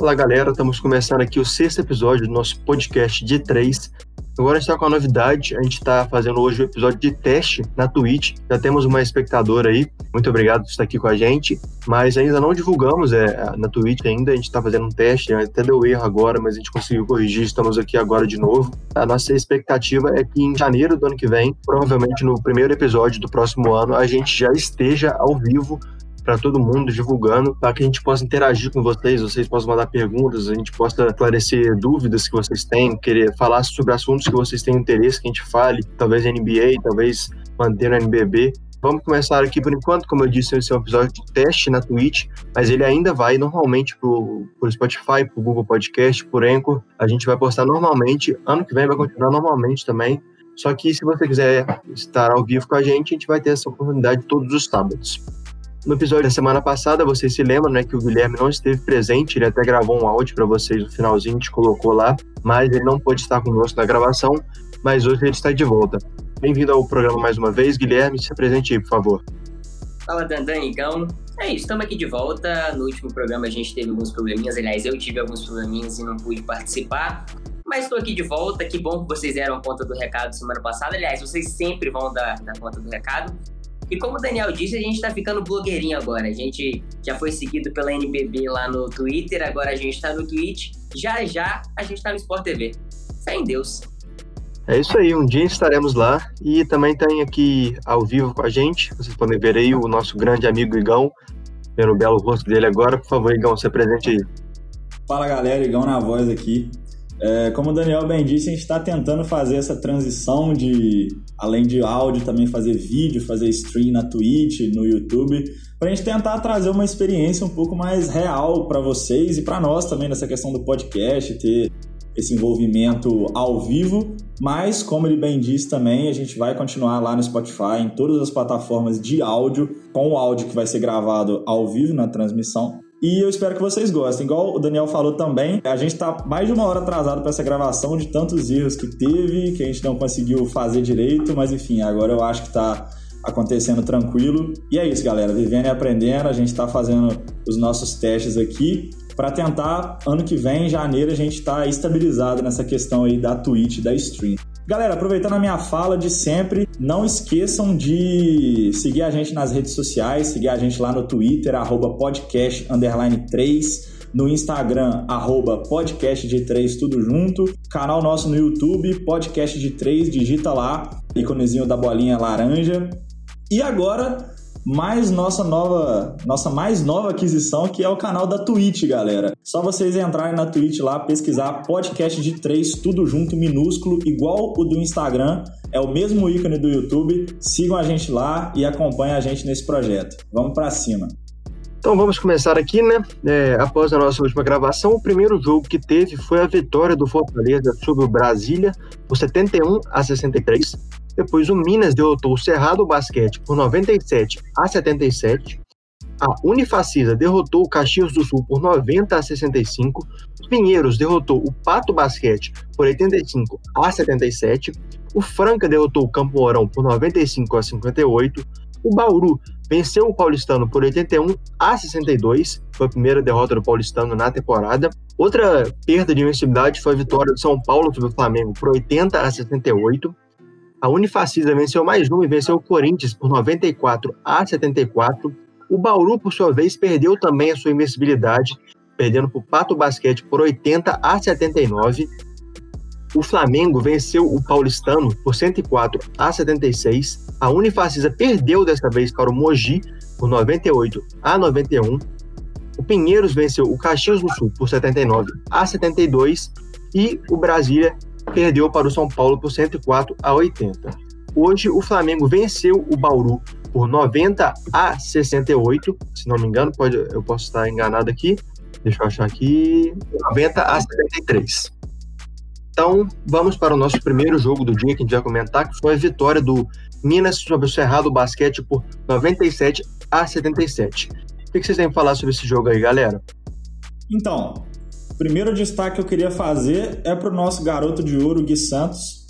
Olá, galera. Estamos começando aqui o sexto episódio do nosso podcast de 3. Agora a gente está com uma novidade. A gente está fazendo hoje o um episódio de teste na Twitch. Já temos uma espectadora aí. Muito obrigado por estar aqui com a gente. Mas ainda não divulgamos é, na Twitch ainda. A gente está fazendo um teste. Até deu erro agora, mas a gente conseguiu corrigir. Estamos aqui agora de novo. A nossa expectativa é que em janeiro do ano que vem, provavelmente no primeiro episódio do próximo ano, a gente já esteja ao vivo para todo mundo, divulgando, para que a gente possa interagir com vocês, vocês possam mandar perguntas, a gente possa esclarecer dúvidas que vocês têm, querer falar sobre assuntos que vocês têm interesse que a gente fale, talvez NBA, talvez manter no NBB. Vamos começar aqui por enquanto, como eu disse, esse é um episódio de teste na Twitch, mas ele ainda vai normalmente pro, pro Spotify, pro Google Podcast, por Anchor. A gente vai postar normalmente, ano que vem vai continuar normalmente também. Só que se você quiser estar ao vivo com a gente, a gente vai ter essa oportunidade todos os sábados. No episódio da semana passada, vocês se lembram, né, que o Guilherme não esteve presente, ele até gravou um áudio para vocês no finalzinho, a gente colocou lá, mas ele não pôde estar conosco na gravação, mas hoje ele está de volta. Bem-vindo ao programa mais uma vez, Guilherme, se apresente aí, por favor. Fala, Dandan, então. É isso, estamos aqui de volta. No último programa a gente teve alguns probleminhas, aliás, eu tive alguns probleminhas e não pude participar. Mas estou aqui de volta, que bom que vocês deram conta do recado semana passada. Aliás, vocês sempre vão dar, dar conta do recado. E como o Daniel disse, a gente tá ficando blogueirinho agora. A gente já foi seguido pela NBB lá no Twitter, agora a gente tá no Twitch. Já já a gente tá no Sport TV. Fé em Deus. É isso aí, um dia estaremos lá e também tem aqui ao vivo com a gente, vocês podem ver aí o nosso grande amigo Igão, vendo o belo rosto dele agora. Por favor, Igão, se presente aí. Fala galera, Igão na voz aqui. É, como o Daniel bem disse, a gente está tentando fazer essa transição de, além de áudio, também fazer vídeo, fazer stream na Twitch, no YouTube, para a gente tentar trazer uma experiência um pouco mais real para vocês e para nós também nessa questão do podcast, ter esse envolvimento ao vivo, mas como ele bem disse também, a gente vai continuar lá no Spotify, em todas as plataformas de áudio, com o áudio que vai ser gravado ao vivo na transmissão e eu espero que vocês gostem. Igual o Daniel falou também, a gente está mais de uma hora atrasado para essa gravação de tantos erros que teve, que a gente não conseguiu fazer direito, mas enfim, agora eu acho que está acontecendo tranquilo. E é isso, galera. Vivendo e aprendendo, a gente está fazendo os nossos testes aqui para tentar ano que vem, em janeiro, a gente está estabilizado nessa questão aí da Twitch, da stream. Galera, aproveitando a minha fala de sempre, não esqueçam de seguir a gente nas redes sociais, seguir a gente lá no Twitter, arroba podcast 3, no Instagram, arroba podcast de 3, tudo junto. Canal nosso no YouTube, podcast de 3, digita lá, íconezinho da bolinha laranja. E agora, mais nossa nova, nossa mais nova aquisição, que é o canal da Twitch, galera. Só vocês entrarem na Twitch lá, pesquisar podcast de três, tudo junto, minúsculo, igual o do Instagram, é o mesmo ícone do YouTube. Sigam a gente lá e acompanhem a gente nesse projeto. Vamos para cima. Então vamos começar aqui, né? É, após a nossa última gravação, o primeiro jogo que teve foi a vitória do Fortaleza sobre o Brasília por 71 a 63. Depois o Minas derrotou o Cerrado Basquete por 97 a 77. A Unifacisa derrotou o Caxias do Sul por 90 a 65. Pinheiros derrotou o Pato Basquete por 85 a 77. O Franca derrotou o Campo Mourão por 95 a 58. O Bauru venceu o Paulistano por 81 a 62. Foi a primeira derrota do Paulistano na temporada. Outra perda de invencibilidade foi a vitória do São Paulo sobre o Flamengo por 80 a 78. A Unifacisa venceu mais um e venceu o Corinthians por 94 a 74. O Bauru, por sua vez, perdeu também a sua invencibilidade, perdendo para o Pato Basquete por 80 a 79. O Flamengo venceu o Paulistano por 104 a 76. A Unifacisa perdeu dessa vez para o Mogi por 98 a 91. O Pinheiros venceu o Caxias do Sul por 79 a 72 e o Brasília perdeu para o São Paulo por 104 a 80. Hoje, o Flamengo venceu o Bauru por 90 a 68, se não me engano, pode, eu posso estar enganado aqui. Deixa eu achar aqui. 90 a 73. Então, vamos para o nosso primeiro jogo do dia que a gente vai comentar, que foi a vitória do Minas sobre o Cerrado Basquete por 97 a 77. O que vocês têm para falar sobre esse jogo aí, galera? Então, Primeiro destaque que eu queria fazer é para o nosso garoto de ouro, Gui Santos.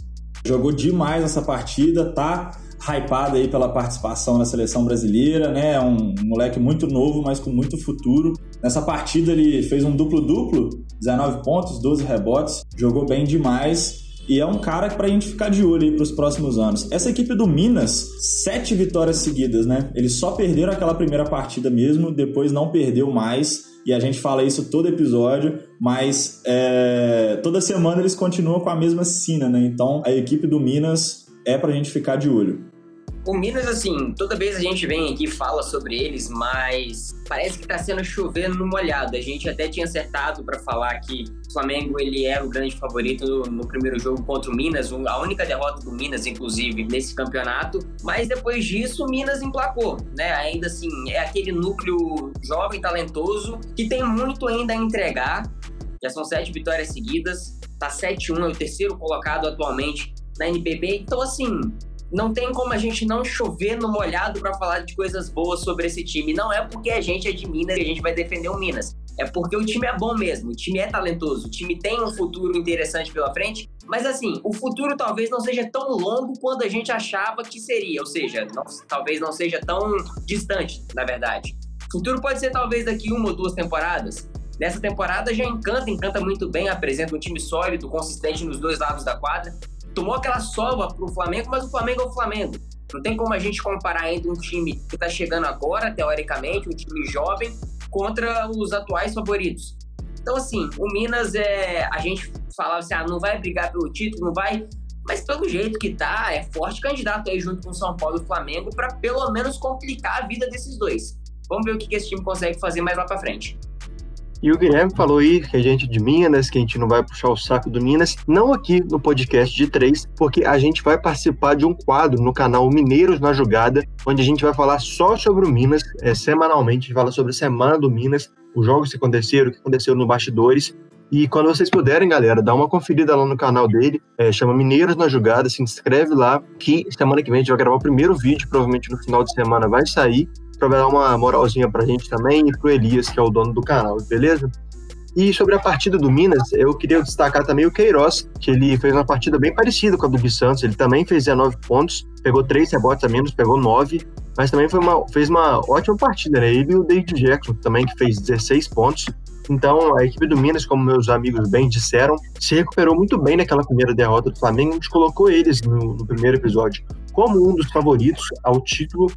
Jogou demais essa partida, tá hypado aí pela participação na seleção brasileira, né? É um moleque muito novo, mas com muito futuro. Nessa partida ele fez um duplo-duplo, 19 pontos, 12 rebotes, jogou bem demais e é um cara para a gente ficar de olho aí para os próximos anos. Essa equipe do Minas, sete vitórias seguidas, né? Eles só perderam aquela primeira partida mesmo, depois não perdeu mais. E a gente fala isso todo episódio, mas é, toda semana eles continuam com a mesma sina, né? Então a equipe do Minas é para a gente ficar de olho. O Minas, assim, toda vez a gente vem aqui e fala sobre eles, mas parece que tá sendo chovendo no molhado. A gente até tinha acertado para falar que o Flamengo ele era o grande favorito no, primeiro jogo contra o Minas, a única derrota do Minas, inclusive, nesse campeonato. Mas depois disso, o Minas emplacou, né? Ainda assim, é aquele núcleo jovem, talentoso, que tem muito ainda a entregar. Já são sete vitórias seguidas, tá 7-1, é o terceiro colocado atualmente na NBB. Então, assim, não tem como a gente não chover no molhado para falar de coisas boas sobre esse time. Não é porque a gente é de Minas que a gente vai defender o Minas. É porque o time é bom mesmo, o time é talentoso, o time tem um futuro interessante pela frente. Mas assim, o futuro talvez não seja tão longo quanto a gente achava que seria. Ou seja, não, talvez não seja tão distante, na verdade. O futuro pode ser talvez daqui uma ou duas temporadas. Nessa temporada já encanta, encanta muito bem, apresenta um time sólido, consistente nos dois lados da quadra tomou aquela sova pro Flamengo, mas o Flamengo é o Flamengo. Não tem como a gente comparar ainda um time que está chegando agora, teoricamente, um time jovem, contra os atuais favoritos. Então, assim, o Minas é. A gente falava assim, ah, não vai brigar pelo título, não vai. Mas pelo jeito que tá, é forte candidato aí junto com São Paulo e Flamengo para pelo menos complicar a vida desses dois. Vamos ver o que esse time consegue fazer mais lá para frente. E o Guilherme falou aí que a gente de Minas, que a gente não vai puxar o saco do Minas, não aqui no podcast de três, porque a gente vai participar de um quadro no canal Mineiros na Jogada, onde a gente vai falar só sobre o Minas, é, semanalmente, a gente fala sobre a semana do Minas, os jogos que aconteceram, o que aconteceu no bastidores. E quando vocês puderem, galera, dá uma conferida lá no canal dele, é, chama Mineiros na Jogada, se inscreve lá, que semana que vem a gente vai gravar o primeiro vídeo, provavelmente no final de semana vai sair para dar uma moralzinha pra gente também e pro Elias, que é o dono do canal, beleza? E sobre a partida do Minas, eu queria destacar também o Queiroz, que ele fez uma partida bem parecida com a do Gui Santos. Ele também fez 19 pontos, pegou 3 rebotes a menos, pegou 9, mas também uma, fez uma ótima partida, né? Ele e o David Jackson também, que fez 16 pontos. Então, a equipe do Minas, como meus amigos bem disseram, se recuperou muito bem naquela primeira derrota do Flamengo. A gente colocou eles no, no primeiro episódio como um dos favoritos ao título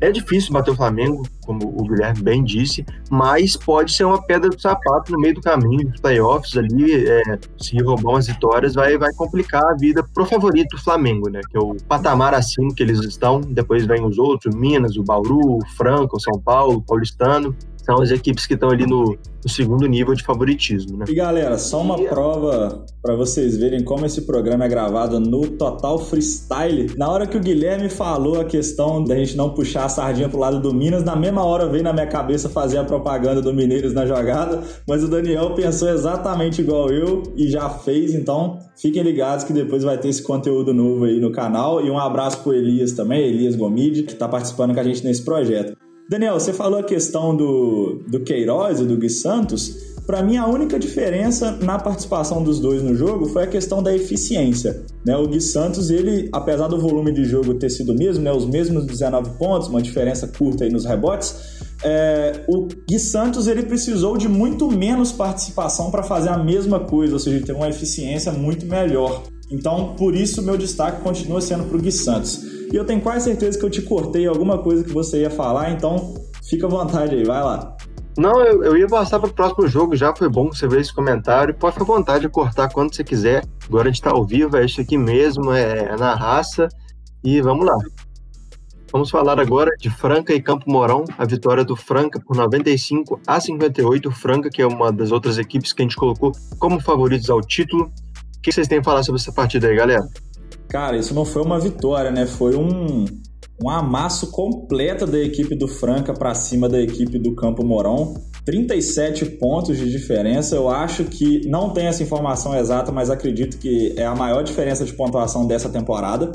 é difícil bater o Flamengo, como o Guilherme bem disse, mas pode ser uma pedra do sapato no meio do caminho dos playoffs ali. É, se roubar umas vitórias, vai, vai complicar a vida pro favorito Flamengo, né? Que é o patamar acima que eles estão. Depois vem os outros, Minas, o Bauru, o Franca, o São Paulo, o Paulistano são as equipes que estão ali no, no, segundo nível de favoritismo. Né? E galera, só uma prova para vocês verem como esse programa é gravado no total freestyle. Na hora que o Guilherme falou a questão da gente não puxar a sardinha pro lado do Minas, na mesma hora veio na minha cabeça fazer a propaganda do Mineiros na jogada, mas o Daniel pensou exatamente igual eu e já fez, então fiquem ligados que depois vai ter esse conteúdo novo aí no canal. E um abraço pro Elias também, Elias Gomide, que tá participando com a gente nesse projeto. Daniel, você falou a questão do, do Queiroz e do Gui Santos. Para mim, a única diferença na participação dos dois no jogo foi a questão da eficiência. Né? O Gui Santos, ele, apesar do volume de jogo ter sido o mesmo, né? os mesmos 19 pontos, uma diferença curta aí nos rebotes, é, o Gui Santos ele precisou de muito menos participação para fazer a mesma coisa, ou seja, ter uma eficiência muito melhor. Então, por isso, meu destaque continua sendo para o Gui Santos. E eu tenho quase certeza que eu te cortei alguma coisa que você ia falar, então fica à vontade aí, vai lá. Não, eu, eu ia passar para o próximo jogo, já foi bom você ver esse comentário. Pode ficar à vontade de cortar quando você quiser. Agora a gente está ao vivo, é isso aqui mesmo, é, é na raça. E vamos lá. Vamos falar agora de Franca e Campo Mourão, a vitória do Franca por 95 a 58. Franca, que é uma das outras equipes que a gente colocou como favoritos ao título, que vocês têm a falar sobre essa partida aí, galera? Cara, isso não foi uma vitória, né? Foi um, um amasso completo da equipe do Franca para cima da equipe do Campo Mourão. 37 pontos de diferença. Eu acho que não tem essa informação exata, mas acredito que é a maior diferença de pontuação dessa temporada.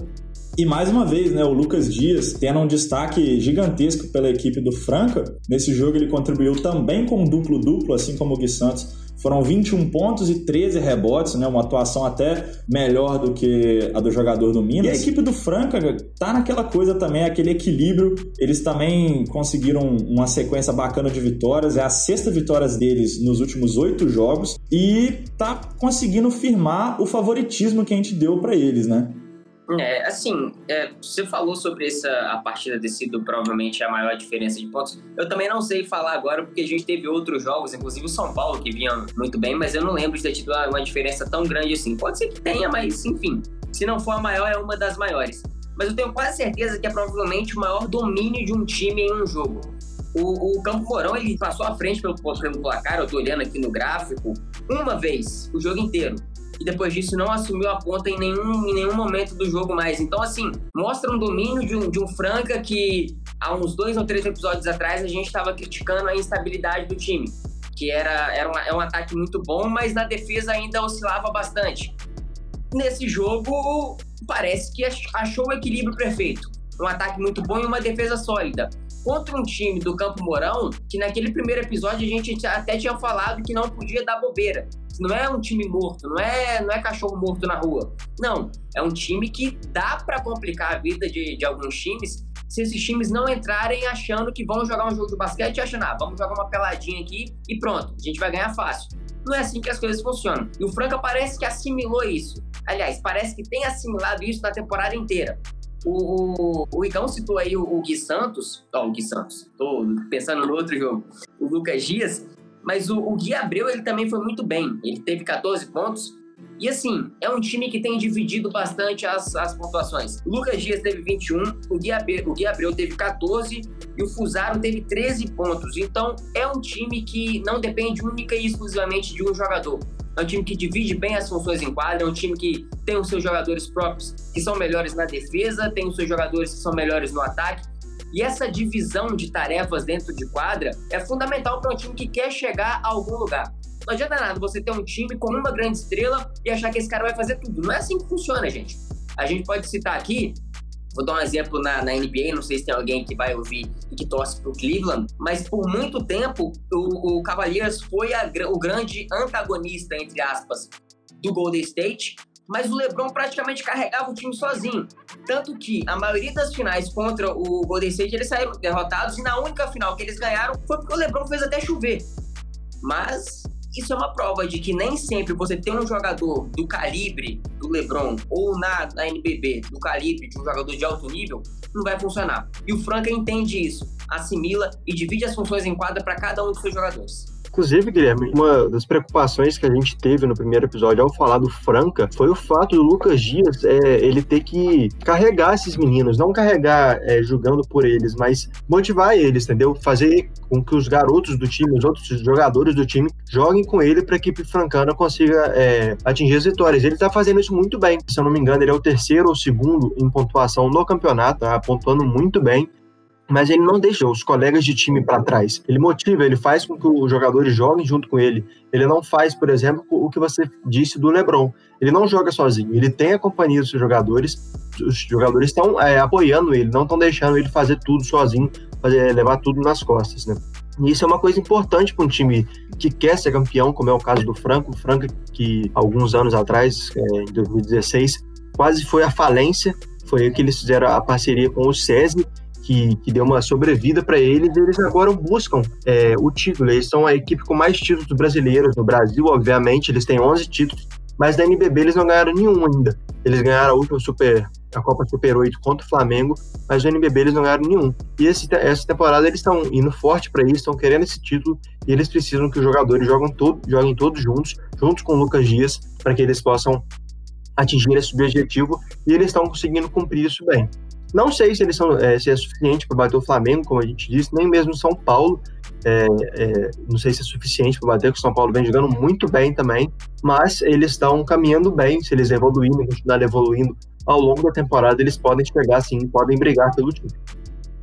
E mais uma vez, né, o Lucas Dias tendo um destaque gigantesco pela equipe do Franca. Nesse jogo ele contribuiu também com duplo-duplo, assim como o Gui Santos foram 21 pontos e 13 rebotes, né? Uma atuação até melhor do que a do jogador do Minas. E a equipe do Franca tá naquela coisa também, aquele equilíbrio. Eles também conseguiram uma sequência bacana de vitórias. É a sexta vitória deles nos últimos oito jogos e tá conseguindo firmar o favoritismo que a gente deu para eles, né? É, assim, é, você falou sobre essa a partida ter sido provavelmente a maior diferença de pontos. Eu também não sei falar agora, porque a gente teve outros jogos, inclusive o São Paulo, que vinha muito bem, mas eu não lembro de ter tido uma diferença tão grande assim. Pode ser que tenha, mas enfim, se não for a maior, é uma das maiores. Mas eu tenho quase certeza que é provavelmente o maior domínio de um time em um jogo. O, o Campo Mourão ele passou à frente pelo, pelo placar, eu tô olhando aqui no gráfico, uma vez o jogo inteiro e depois disso não assumiu a ponta em nenhum, em nenhum momento do jogo mais. Então, assim, mostra um domínio de um, de um Franca que há uns dois ou três episódios atrás a gente estava criticando a instabilidade do time. Que era, era um, é um ataque muito bom, mas na defesa ainda oscilava bastante. Nesse jogo, parece que achou o equilíbrio perfeito. Um ataque muito bom e uma defesa sólida contra um time do Campo Mourão, que naquele primeiro episódio a gente até tinha falado que não podia dar bobeira. Não é um time morto, não é, não é cachorro morto na rua. Não, é um time que dá para complicar a vida de, de alguns times se esses times não entrarem achando que vão jogar um jogo de basquete e achando, ah, vamos jogar uma peladinha aqui e pronto, a gente vai ganhar fácil. Não é assim que as coisas funcionam. E o Franca parece que assimilou isso. Aliás, parece que tem assimilado isso na temporada inteira. O, o, o Igão citou aí o, o Gui Santos, ó, o Gui Santos, tô pensando no outro jogo, o Lucas Dias, mas o, o Gui Abreu ele também foi muito bem, ele teve 14 pontos, e assim, é um time que tem dividido bastante as, as pontuações. O Lucas Dias teve 21, o Gui, Abreu, o Gui Abreu teve 14 e o Fusaro teve 13 pontos. Então, é um time que não depende única e exclusivamente de um jogador. É um time que divide bem as funções em quadra, é um time que tem os seus jogadores próprios que são melhores na defesa, tem os seus jogadores que são melhores no ataque. E essa divisão de tarefas dentro de quadra é fundamental para um time que quer chegar a algum lugar. Não adianta nada você ter um time com uma grande estrela e achar que esse cara vai fazer tudo. Não é assim que funciona, gente. A gente pode citar aqui Vou dar um exemplo na, na, NBA, não sei se tem alguém que vai ouvir e que torce pro Cleveland, mas por muito tempo o, o Cavaliers foi a, o grande antagonista, entre aspas, do Golden State, mas o LeBron praticamente carregava o time sozinho. Tanto que a maioria das finais contra o Golden State eles saíram derrotados e na única final que eles ganharam foi porque o LeBron fez até chover. Mas isso é uma prova de que nem sempre você tem um jogador do calibre do LeBron ou na, na NBB do calibre de um jogador de alto nível, não vai funcionar. E o Franca entende isso, assimila e divide as funções em quadra para cada um dos seus jogadores. Inclusive, Guilherme, uma das preocupações que a gente teve no primeiro episódio ao falar do Franca foi o fato do Lucas Dias é, ele ter que carregar esses meninos, não carregar é, jogando por eles, mas motivar eles, entendeu? Fazer com que os garotos do time, os outros jogadores do time, joguem com ele para a equipe francana consiga é, atingir as vitórias. Ele está fazendo isso muito bem. Se eu não me engano, ele é o terceiro ou segundo em pontuação no campeonato, tá pontuando muito bem mas ele não deixa os colegas de time para trás. Ele motiva, ele faz com que os jogadores joguem junto com ele. Ele não faz, por exemplo, o que você disse do LeBron. Ele não joga sozinho, ele tem a companhia dos jogadores. Os jogadores estão é, apoiando ele, não estão deixando ele fazer tudo sozinho, fazer, levar tudo nas costas, né? E isso é uma coisa importante para um time que quer ser campeão, como é o caso do Franco. O Franco, que alguns anos atrás, é, em 2016, quase foi à falência. Foi aí que eles fizeram a parceria com o SESI que, que deu uma sobrevida para eles, eles agora buscam é, o título. Eles são a equipe com mais títulos brasileiros no Brasil, obviamente, eles têm 11 títulos, mas da NBB eles não ganharam nenhum ainda. Eles ganharam a última Super, a Copa Super 8 contra o Flamengo, mas da NBB eles não ganharam nenhum. E esse, essa temporada eles estão indo forte para isso, estão querendo esse título e eles precisam que os jogadores joguem, todo, joguem todos juntos, juntos com o Lucas Dias, para que eles possam atingir esse objetivo e eles estão conseguindo cumprir isso bem. Não sei se eles são é, se é suficiente para bater o Flamengo, como a gente disse, nem mesmo São Paulo. É, é, não sei se é suficiente para bater, porque o São Paulo vem jogando muito bem também, mas eles estão caminhando bem. Se eles evoluírem, continuarem evoluindo ao longo da temporada, eles podem chegar sim, podem brigar pelo título.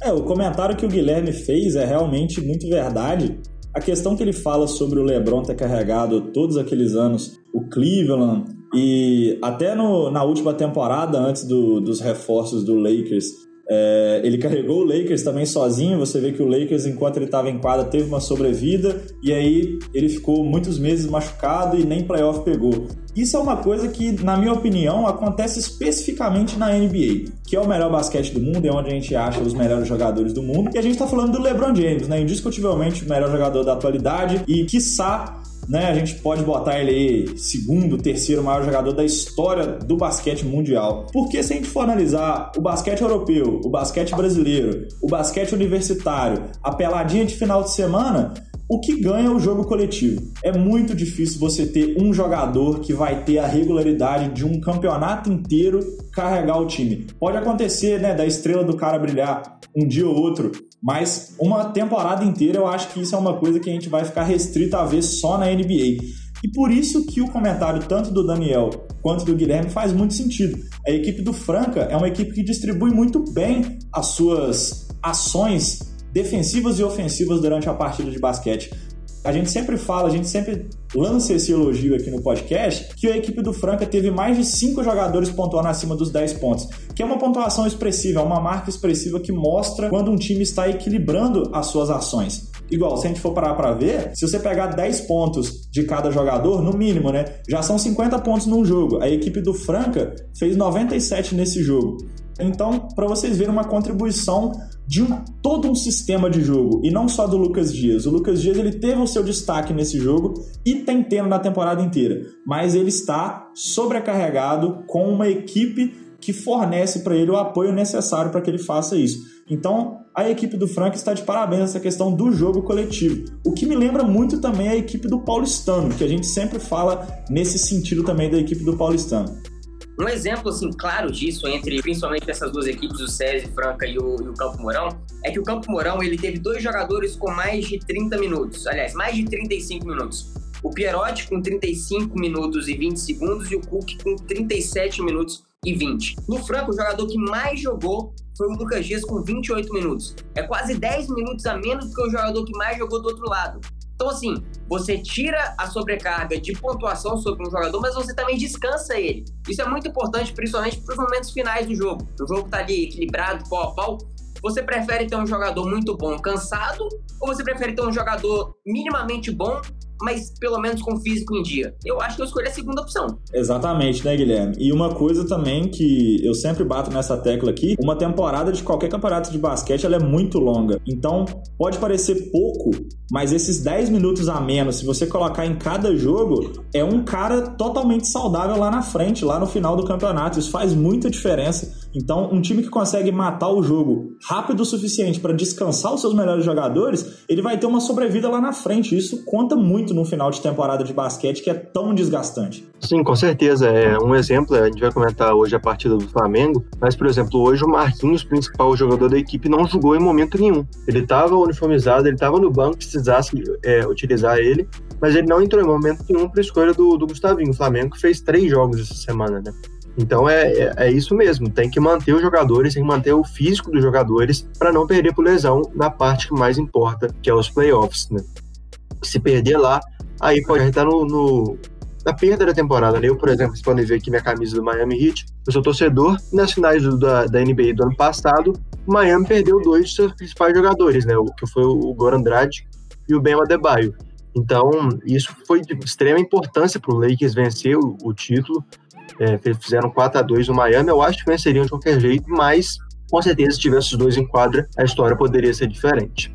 É, o comentário que o Guilherme fez é realmente muito verdade. A questão que ele fala sobre o LeBron ter carregado todos aqueles anos o Cleveland, e até no, na última temporada, antes do, dos reforços do Lakers, É, ele carregou o Lakers também sozinho. Você vê que o Lakers, enquanto ele estava em quadra, teve uma sobrevida e aí ele ficou muitos meses machucado e nem playoff pegou. Isso é uma coisa que, na minha opinião, acontece especificamente na NBA, que é o melhor basquete do mundo, é onde a gente acha os melhores jogadores do mundo. E a gente está falando do LeBron James, né? Indiscutivelmente o melhor jogador da atualidade e, quiçá, né, a gente pode botar ele aí segundo, terceiro maior jogador da história do basquete mundial. Porque se a gente for analisar o basquete europeu, o basquete brasileiro, o basquete universitário, a peladinha de final de semana, o que ganha o jogo coletivo. É muito difícil você ter um jogador que vai ter a regularidade de um campeonato inteiro carregar o time. Pode acontecer, né, da estrela do cara brilhar um dia ou outro, mas uma temporada inteira eu acho que isso é uma coisa que a gente vai ficar restrito a ver só na NBA. E por isso que o comentário tanto do Daniel quanto do Guilherme faz muito sentido. A equipe do Franca é uma equipe que distribui muito bem as suas ações defensivas e ofensivas durante a partida de basquete. A gente sempre fala, a gente sempre lança esse elogio aqui no podcast, que a equipe do Franca teve mais de 5 jogadores pontuando acima dos 10 pontos, que é uma pontuação expressiva, é uma marca expressiva que mostra quando um time está equilibrando as suas ações. Igual, se a gente for parar para ver, se você pegar 10 pontos de cada jogador, no mínimo, né, já são 50 pontos num jogo. A equipe do Franca fez 97 nesse jogo. Então, para vocês verem uma contribuição de um, todo um sistema de jogo e não só do Lucas Dias. O Lucas Dias ele teve o seu destaque nesse jogo e tem tendo na temporada inteira, mas ele está sobrecarregado com uma equipe que fornece para ele o apoio necessário para que ele faça isso. Então, a equipe do Frank está de parabéns nessa questão do jogo coletivo. O que me lembra muito também a equipe do Paulistano, que a gente sempre fala nesse sentido também da equipe do Paulistano. Um exemplo, assim, claro disso, entre principalmente essas duas equipes, o SESI Franca e o, e o Campo Mourão, é que o Campo Mourão, ele teve dois jogadores com mais de 30 minutos, aliás, mais de 35 minutos. O Pierotti com 35 minutos e 20 segundos e o Cook com 37 minutos e 20. No Franca, o jogador que mais jogou foi o Lucas Dias com 28 minutos. É quase 10 minutos a menos do que o jogador que mais jogou do outro lado. Então, assim, você tira a sobrecarga de pontuação sobre um jogador, mas você também descansa ele. Isso é muito importante, principalmente para os momentos finais do jogo. O jogo está ali equilibrado, pau a pau. Você prefere ter um jogador muito bom cansado ou você prefere ter um jogador minimamente bom mas pelo menos com físico em dia. Eu acho que eu escolhi a segunda opção. Exatamente, né, Guilherme? E uma coisa também que eu sempre bato nessa tecla aqui, uma temporada de qualquer campeonato de basquete, ela é muito longa. Então, pode parecer pouco, mas esses 10 minutos a menos, se você colocar em cada jogo, é um cara totalmente saudável lá na frente, lá no final do campeonato. Isso faz muita diferença. Então, um time que consegue matar o jogo rápido o suficiente para descansar os seus melhores jogadores, ele vai ter uma sobrevida lá na frente. Isso conta muito no final de temporada de basquete que é tão desgastante. Sim, com certeza. É um exemplo, a gente vai comentar hoje a partida do Flamengo, mas, por exemplo, hoje o Marquinhos, principal jogador da equipe, não jogou em momento nenhum. Ele estava uniformizado, ele estava no banco, precisasse é, utilizar ele, mas ele não entrou em momento nenhum para escolha do, do Gustavinho. O Flamengo fez três jogos essa semana, né? Então é, é, é, isso mesmo, tem que manter os jogadores, tem que manter o físico dos jogadores para não perder por lesão na parte que mais importa, que é os playoffs, né? se perder lá, aí pode estar no, no, na perda da temporada. Né? Eu, por exemplo, vocês podem ver aqui minha camisa do Miami Heat. Eu sou torcedor. Nas finais do, da, da NBA do ano passado, o Miami perdeu dois de seus principais jogadores, né? O, que foi o Goran Dragic e o Ben Adebayo. Então, isso foi de extrema importância para o Lakers vencer o, o título. É, fizeram 4 a 2 no Miami. Eu acho que venceriam de qualquer jeito, mas com certeza, se tivesse os dois em quadra, a história poderia ser diferente.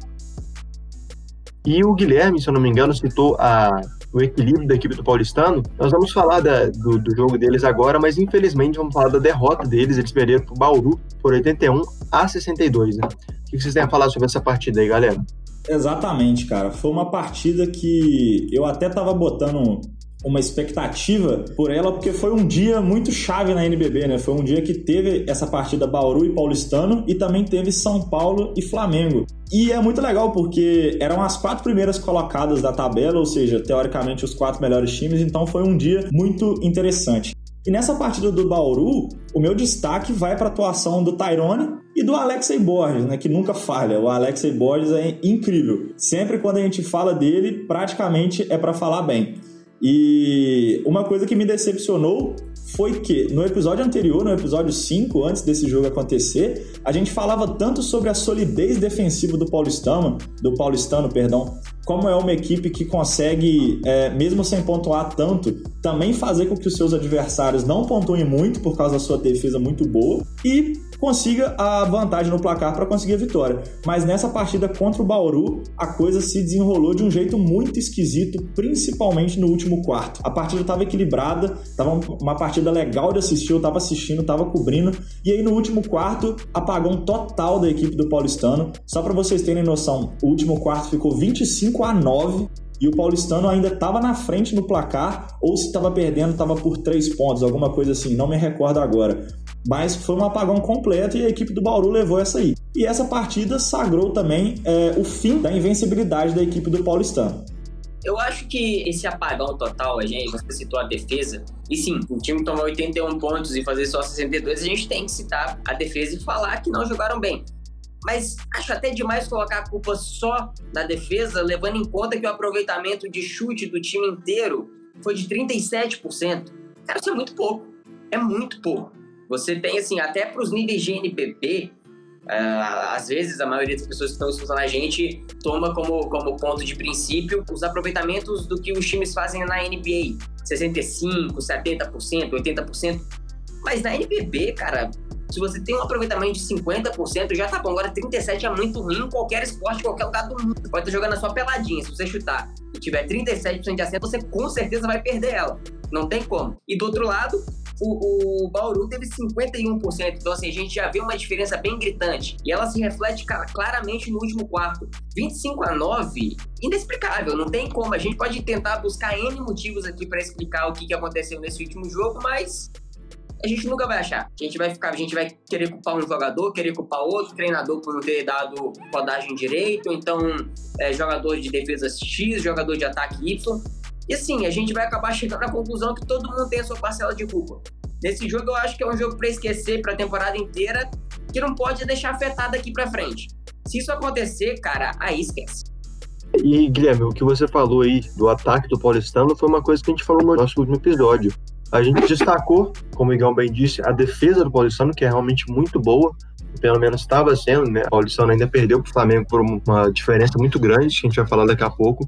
E o Guilherme, se eu não me engano, citou a, o equilíbrio da equipe do Paulistano. Nós vamos falar da, do, do, jogo deles agora, mas infelizmente vamos falar da derrota deles. Eles perderam para o Bauru por 81 a 62. Né? O que vocês têm a falar sobre essa partida aí, galera? Exatamente, cara. Foi uma partida que eu até tava botando uma expectativa por ela, porque foi um dia muito chave na NBB, né? Foi um dia que teve essa partida Bauru e Paulistano e também teve São Paulo e Flamengo. E é muito legal porque eram as quatro primeiras colocadas da tabela, ou seja, teoricamente os quatro melhores times, então foi um dia muito interessante. E nessa partida do Bauru, o meu destaque vai para a atuação do Tyrone e do Alexei Borges, né, que nunca falha. O Alexei Borges é incrível. Sempre quando a gente fala dele, praticamente é para falar bem. E uma coisa que me decepcionou foi que no episódio anterior, no episódio 5, antes desse jogo acontecer, a gente falava tanto sobre a solidez defensiva do Paulistano, do Paulistano, perdão, como é uma equipe que consegue, é, mesmo sem pontuar tanto, também fazer com que os seus adversários não pontuem muito por causa da sua defesa muito boa e consiga a vantagem no placar para conseguir a vitória. Mas nessa partida contra o Bauru, a coisa se desenrolou de um jeito muito esquisito, principalmente no último quarto. A partida estava equilibrada, estava uma partida legal de assistir, eu estava assistindo, estava cobrindo, e aí no último quarto, apagão total da equipe do Paulistano. Só para vocês terem noção, o último quarto ficou 25 a 9 e o paulistano ainda estava na frente no placar, ou se estava perdendo, estava por três pontos, alguma coisa assim, não me recordo agora. Mas foi um apagão completo e a equipe do Bauru levou essa aí. E essa partida sagrou também é, o fim da invencibilidade da equipe do paulistano. Eu acho que esse apagão total, a gente, você citou a defesa, e sim, o time tomar 81 pontos e fazer só 62, a gente tem que citar a defesa e falar que não jogaram bem. Mas acho até demais colocar a culpa só na defesa, levando em conta que o aproveitamento de chute do time inteiro foi de 37%. Cara, isso é muito pouco. É muito pouco. Você tem, assim, até para os níveis de NPP, uh, ah, às vezes a maioria das pessoas que estão escutando a gente toma como, como ponto de princípio os aproveitamentos do que os times fazem na NBA. 65%, 70%, 80%. Mas na NBB, cara, se você tem um aproveitamento de 50%, já tá bom. Agora 37% é muito ruim em qualquer esporte, qualquer lugar do mundo. Você pode estar jogando a sua peladinha. Se você chutar e tiver 37% de acerto, você com certeza vai perder ela. Não tem como. E do outro lado, o, o, Bauru teve 51%. Então, assim, a gente já vê uma diferença bem gritante. E ela se reflete claramente no último quarto. 25 a 9, inexplicável. Não tem como. A gente pode tentar buscar N motivos aqui para explicar o que, que aconteceu nesse último jogo, mas a gente nunca vai achar. A gente vai ficar, a gente vai querer culpar um jogador, querer culpar outro treinador por não ter dado rodagem direito, então é, jogador de defesa X, jogador de ataque Y. E assim, a gente vai acabar chegando à conclusão que todo mundo tem a sua parcela de culpa. Nesse jogo eu acho que é um jogo para esquecer para a temporada inteira, que não pode deixar afetado aqui para frente. Se isso acontecer, cara, aí esquece. E Guilherme, o que você falou aí do ataque do Paulistano foi uma coisa que a gente falou no nosso último episódio. A gente destacou, como o Igão bem disse, a defesa do Paulistano, que é realmente muito boa, pelo menos estava sendo, né? O Paulistano ainda perdeu para o Flamengo por uma diferença muito grande, que a gente vai falar daqui a pouco.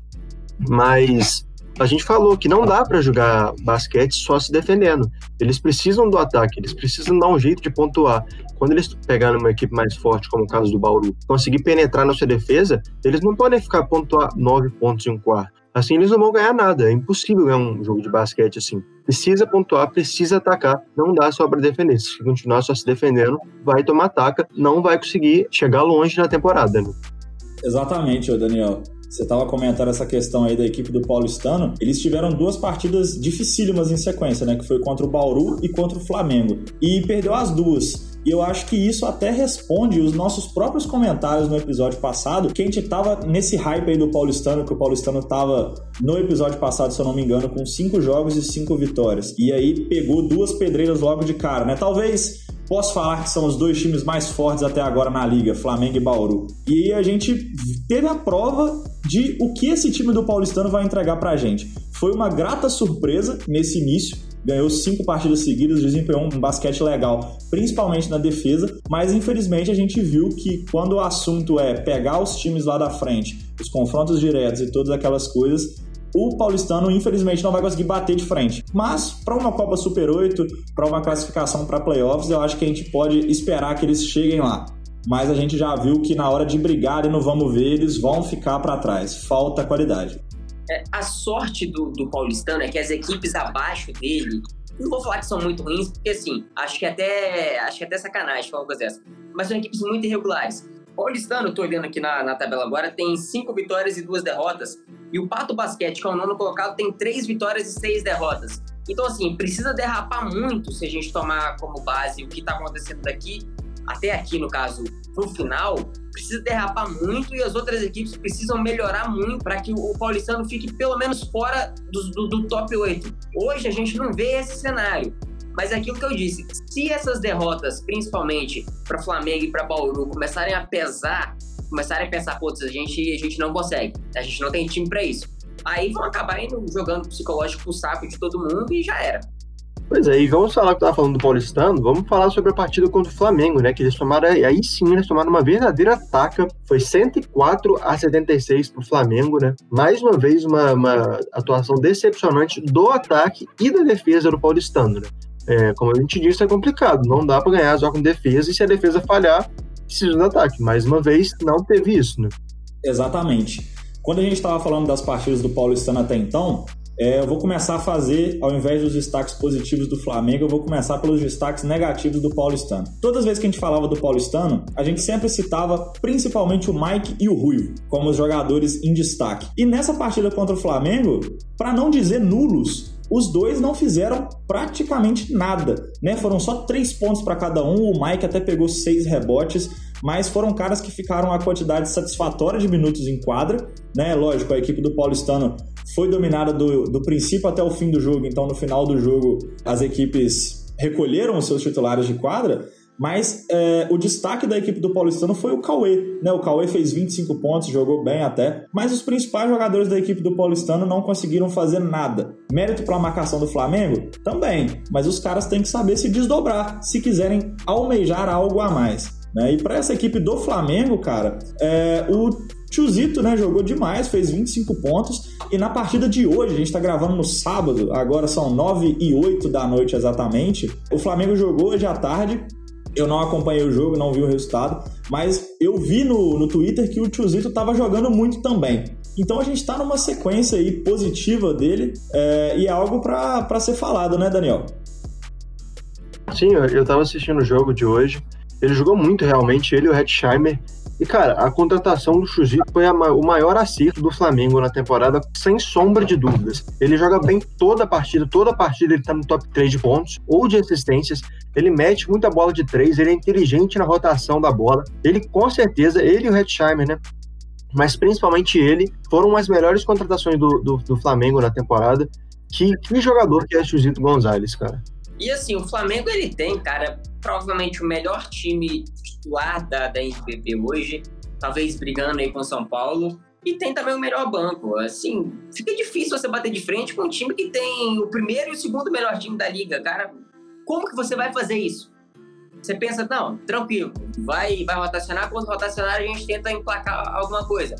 Mas a gente falou que não dá para jogar basquete só se defendendo. Eles precisam do ataque, eles precisam dar um jeito de pontuar. Quando eles pegarem uma equipe mais forte, como o caso do Bauru, conseguir penetrar na sua defesa, eles não podem ficar pontuar nove pontos em um quarto. Assim eles não vão ganhar nada. É impossível ganhar um jogo de basquete assim. Precisa pontuar, precisa atacar. Não dá só para defender. Se continuar só se defendendo, vai tomar ataca, não vai conseguir chegar longe na temporada. Né? Exatamente, Daniel. Você estava comentando essa questão aí da equipe do Paulistano. Eles tiveram duas partidas dificílimas em sequência, né? Que foi contra o Bauru e contra o Flamengo. E perdeu as duas. E eu acho que isso até responde os nossos próprios comentários no episódio passado, que a gente tava nesse hype aí do Paulistano, que o Paulistano tava no episódio passado, se eu não me engano, com cinco jogos e cinco vitórias. E aí pegou duas pedreiras logo de cara, né? Talvez posso falar que são os dois times mais fortes até agora na liga, Flamengo e Bauru. E a gente teve a prova de o que esse time do Paulistano vai entregar pra gente. Foi uma grata surpresa nesse início, ganhou cinco partidas seguidas, desempenhou um basquete legal, principalmente na defesa, mas infelizmente a gente viu que quando o assunto é pegar os times lá da frente, os confrontos diretos e todas aquelas coisas, o paulistano infelizmente não vai conseguir bater de frente. Mas para uma Copa Super 8, para uma classificação para playoffs, eu acho que a gente pode esperar que eles cheguem lá. Mas a gente já viu que na hora de brigar e no vamos ver, eles vão ficar para trás. Falta qualidade. É, a sorte do, do paulistano é que as equipes abaixo dele, não vou falar que são muito ruins, porque assim, acho que até, acho que até sacanagem falar uma coisa dessa, mas são equipes muito irregulares. Paulistano, tô olhando aqui na, na tabela agora, tem cinco vitórias e duas derrotas, e o Pato Basquete, que é o nono colocado, tem três vitórias e seis derrotas. Então, assim, precisa derrapar muito se a gente tomar como base o que está acontecendo daqui até aqui, no caso, pro final, precisa derrapar muito e as outras equipes precisam melhorar muito para que o paulistano fique pelo menos fora do, do, do, top 8. Hoje a gente não vê esse cenário. Mas é aquilo que eu disse, se essas derrotas, principalmente para Flamengo e para Bauru, começarem a pesar, começarem a pensar, putz, a gente, a gente não consegue, a gente não tem time para isso. Aí vão acabar indo jogando psicológico pro saco de todo mundo e já era. Pois é, e vamos falar que eu tava falando do Paulistano, vamos falar sobre a partida contra o Flamengo, né? Que eles tomaram, aí sim, eles tomaram uma verdadeira ataca. Foi 104 a 76 pro Flamengo, né? Mais uma vez, uma, uma atuação decepcionante do ataque e da defesa do Paulistano, né? É, como a gente disse, é complicado. Não dá para ganhar só com defesa, e se a defesa falhar, precisa do ataque. Mais uma vez, não teve isso, né? Exatamente. Quando a gente estava falando das partidas do Paulistano até então, é, eu vou começar a fazer, ao invés dos destaques positivos do Flamengo, eu vou começar pelos destaques negativos do Paulistano. Todas as vezes que a gente falava do Paulistano, a gente sempre citava principalmente o Mike e o Ruivo como os jogadores em destaque. E nessa partida contra o Flamengo, para não dizer nulos, os dois não fizeram praticamente nada, né? Foram só três pontos para cada um. O Mike até pegou seis rebotes, mas foram caras que ficaram a quantidade satisfatória de minutos em quadra, né? Lógico, a equipe do Paulistano foi dominada do, do princípio até o fim do jogo, então no final do jogo as equipes recolheram os seus titulares de quadra, mas é, o destaque da equipe do Paulistano foi o Cauê. Né? O Cauê fez 25 pontos, jogou bem até. Mas os principais jogadores da equipe do Paulistano não conseguiram fazer nada. Mérito para a marcação do Flamengo? Também. Mas os caras têm que saber se desdobrar se quiserem almejar algo a mais. Né? E para essa equipe do Flamengo, cara, é, o Chuzito, né, jogou demais, fez 25 pontos. E na partida de hoje, a gente está gravando no sábado, agora são 9 e 8 da noite exatamente. O Flamengo jogou hoje à tarde eu não acompanhei o jogo, não vi o resultado, mas eu vi no, no Twitter que o Tiozito estava jogando muito também. Então a gente está numa sequência aí positiva dele é, e é algo para ser falado, né, Daniel? Sim, eu estava assistindo o jogo de hoje. Ele jogou muito realmente, ele e o Hetzheimer. E, cara, a contratação do Chuzito foi a, o maior acerto do Flamengo na temporada, sem sombra de dúvidas. Ele joga bem toda a partida, toda a partida ele tá no top 3 de pontos ou de assistências. Ele mete muita bola de três, ele é inteligente na rotação da bola. Ele, com certeza, ele e o Hetzheimer, né? Mas principalmente ele, foram as melhores contratações do, do, do Flamengo na temporada. Que, que jogador que é Chuzito Gonzalez, cara. E assim, o Flamengo ele tem, cara, provavelmente o melhor time titular da, da hoje, talvez brigando aí com São Paulo, e tem também o melhor banco. Assim, fica difícil você bater de frente com um time que tem o primeiro e o segundo melhor time da liga, cara. Como que você vai fazer isso? Você pensa, não, tranquilo, vai, vai rotacionar, quando rotacionar a gente tenta emplacar alguma coisa.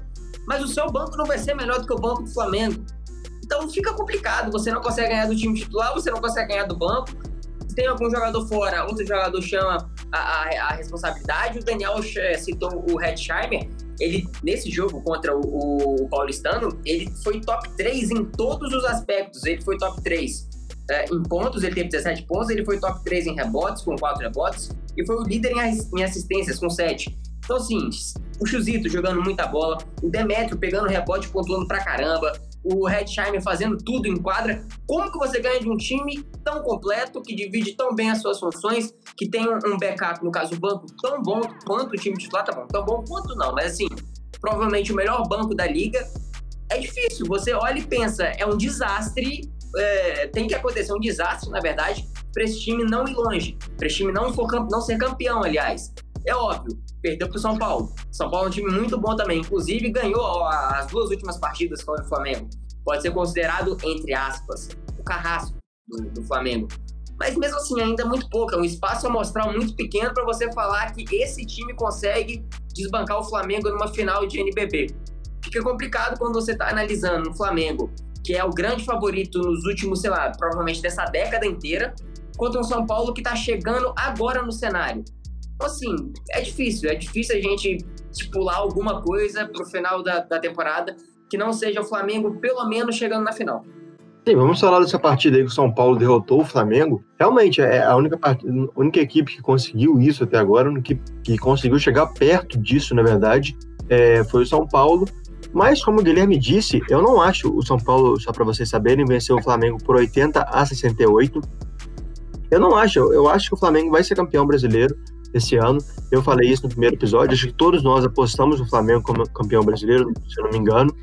Mas o seu banco não vai ser melhor do que o banco do Flamengo. Então fica complicado, você não consegue ganhar do time titular, você não consegue ganhar do banco. Tem algum jogador fora, outro jogador chama a, a, a responsabilidade. O Daniel citou o Hedsheimer. Ele, nesse jogo contra o, o, Paulistano, ele foi top 3 em todos os aspectos. Ele foi top 3 é, em pontos, ele teve 17 pontos. Ele foi top 3 em rebotes, com 4 rebotes. E foi o líder em, em assistências, com 7. Então, assim, o Chuzito jogando muita bola, o Demetrio pegando rebote, pontuando pra caramba, o Redsheimer fazendo tudo em quadra. Como que você ganha de um time tão completo, que divide tão bem as suas funções, que tem um backup, no caso o banco, tão bom quanto o time titular, tá bom, tão bom quanto não, mas assim, provavelmente o melhor banco da liga. É difícil, você olha e pensa, é um desastre, é, tem que acontecer um desastre, na verdade, para esse time não ir longe, para esse time não, for, não ser campeão, aliás. É óbvio, perdeu para o São Paulo. São Paulo é um time muito bom também. Inclusive, ganhou as duas últimas partidas contra o Flamengo. Pode ser considerado, entre aspas, o carrasco do, do Flamengo. Mas mesmo assim, ainda é muito pouco. É um espaço amostral muito pequeno para você falar que esse time consegue desbancar o Flamengo numa final de NBB. Fica complicado quando você está analisando o Flamengo, que é o grande favorito nos últimos, sei lá, provavelmente dessa década inteira, contra um São Paulo que está chegando agora no cenário. Então, assim, é difícil. É difícil a gente estipular alguma coisa pro final da, da temporada que não seja o Flamengo, pelo menos, chegando na final. Sim, vamos falar dessa partida aí que o São Paulo derrotou o Flamengo. Realmente, é a única, part... a única equipe que conseguiu isso até agora, que, que conseguiu chegar perto disso, na verdade, é, foi o São Paulo. Mas, como o Guilherme disse, eu não acho o São Paulo, só para vocês saberem, venceu o Flamengo por 80 a 68. Eu não acho, eu acho que o Flamengo vai ser campeão brasileiro esse ano. Eu falei isso no primeiro episódio, acho que todos nós apostamos no Flamengo como campeão brasileiro, se eu não me engano.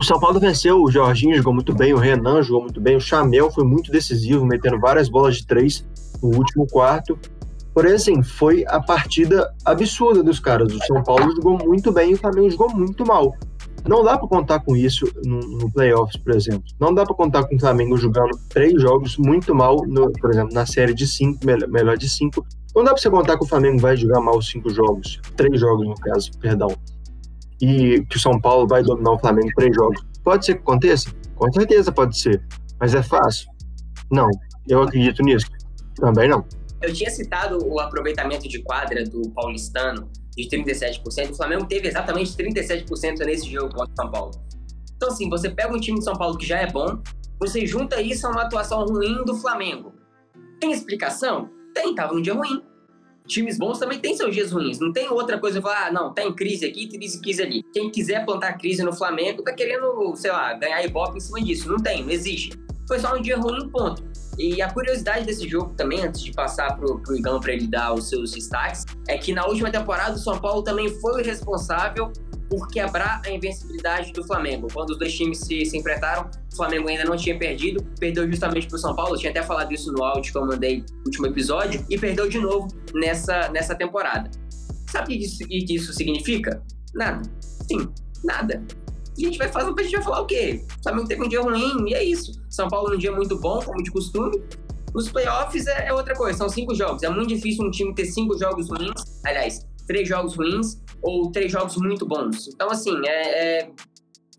O São Paulo venceu, o Jorginho jogou muito bem, o Renan jogou muito bem, o Chamel foi muito decisivo, metendo várias bolas de três no último quarto. Porém, assim, foi a partida absurda dos caras. O São Paulo jogou muito bem e o Flamengo jogou muito mal. Não dá para contar com isso no, no playoffs, por exemplo. Não dá para contar com o Flamengo jogando três jogos muito mal, no, por exemplo, na série de cinco, melhor de cinco. Não dá para você contar que o Flamengo vai jogar mal cinco jogos, três jogos no caso, perdão. E que o São Paulo vai dominar o Flamengo três jogos. Pode ser que aconteça? Com certeza pode ser. Mas é fácil? Não. Eu acredito nisso. Também não. Eu tinha citado o aproveitamento de quadra do paulistano de 37%. O Flamengo teve exatamente 37% nesse jogo contra o São Paulo. Então, assim, você pega um time de São Paulo que já é bom, você junta isso a uma atuação ruim do Flamengo. Tem explicação? Tem, tava num dia ruim. Times bons também têm seus dias ruins. Não tem outra coisa falar, ah, não, tem crise aqui, crise, crise ali. Quem quiser plantar crise no Flamengo tá querendo, sei lá, ganhar ibope em cima disso. Não tem, não existe. Foi só um dia ruim, ponto. E a curiosidade desse jogo também, antes de passar pro, pro Igão para ele dar os seus destaques, é que na última temporada o São Paulo também foi o responsável por quebrar a invencibilidade do Flamengo. Quando os dois times se, se enfrentaram, o Flamengo ainda não tinha perdido, perdeu justamente para o São Paulo. Eu tinha até falado isso no áudio que eu mandei no último episódio, e perdeu de novo nessa, nessa temporada. Sabe o que isso, que isso significa? Nada. Sim, nada a gente vai fazer, a gente vai falar o quê? O Flamengo teve um dia ruim e é isso. São Paulo um dia muito bom, como de costume. Os playoffs é, é outra coisa, são cinco jogos. É muito difícil um time ter cinco jogos ruins, aliás, três jogos ruins ou três jogos muito bons. Então, assim, é, é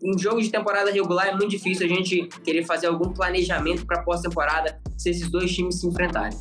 um jogo de temporada regular é muito difícil a gente querer fazer algum planejamento para pós-temporada se esses dois times se enfrentarem.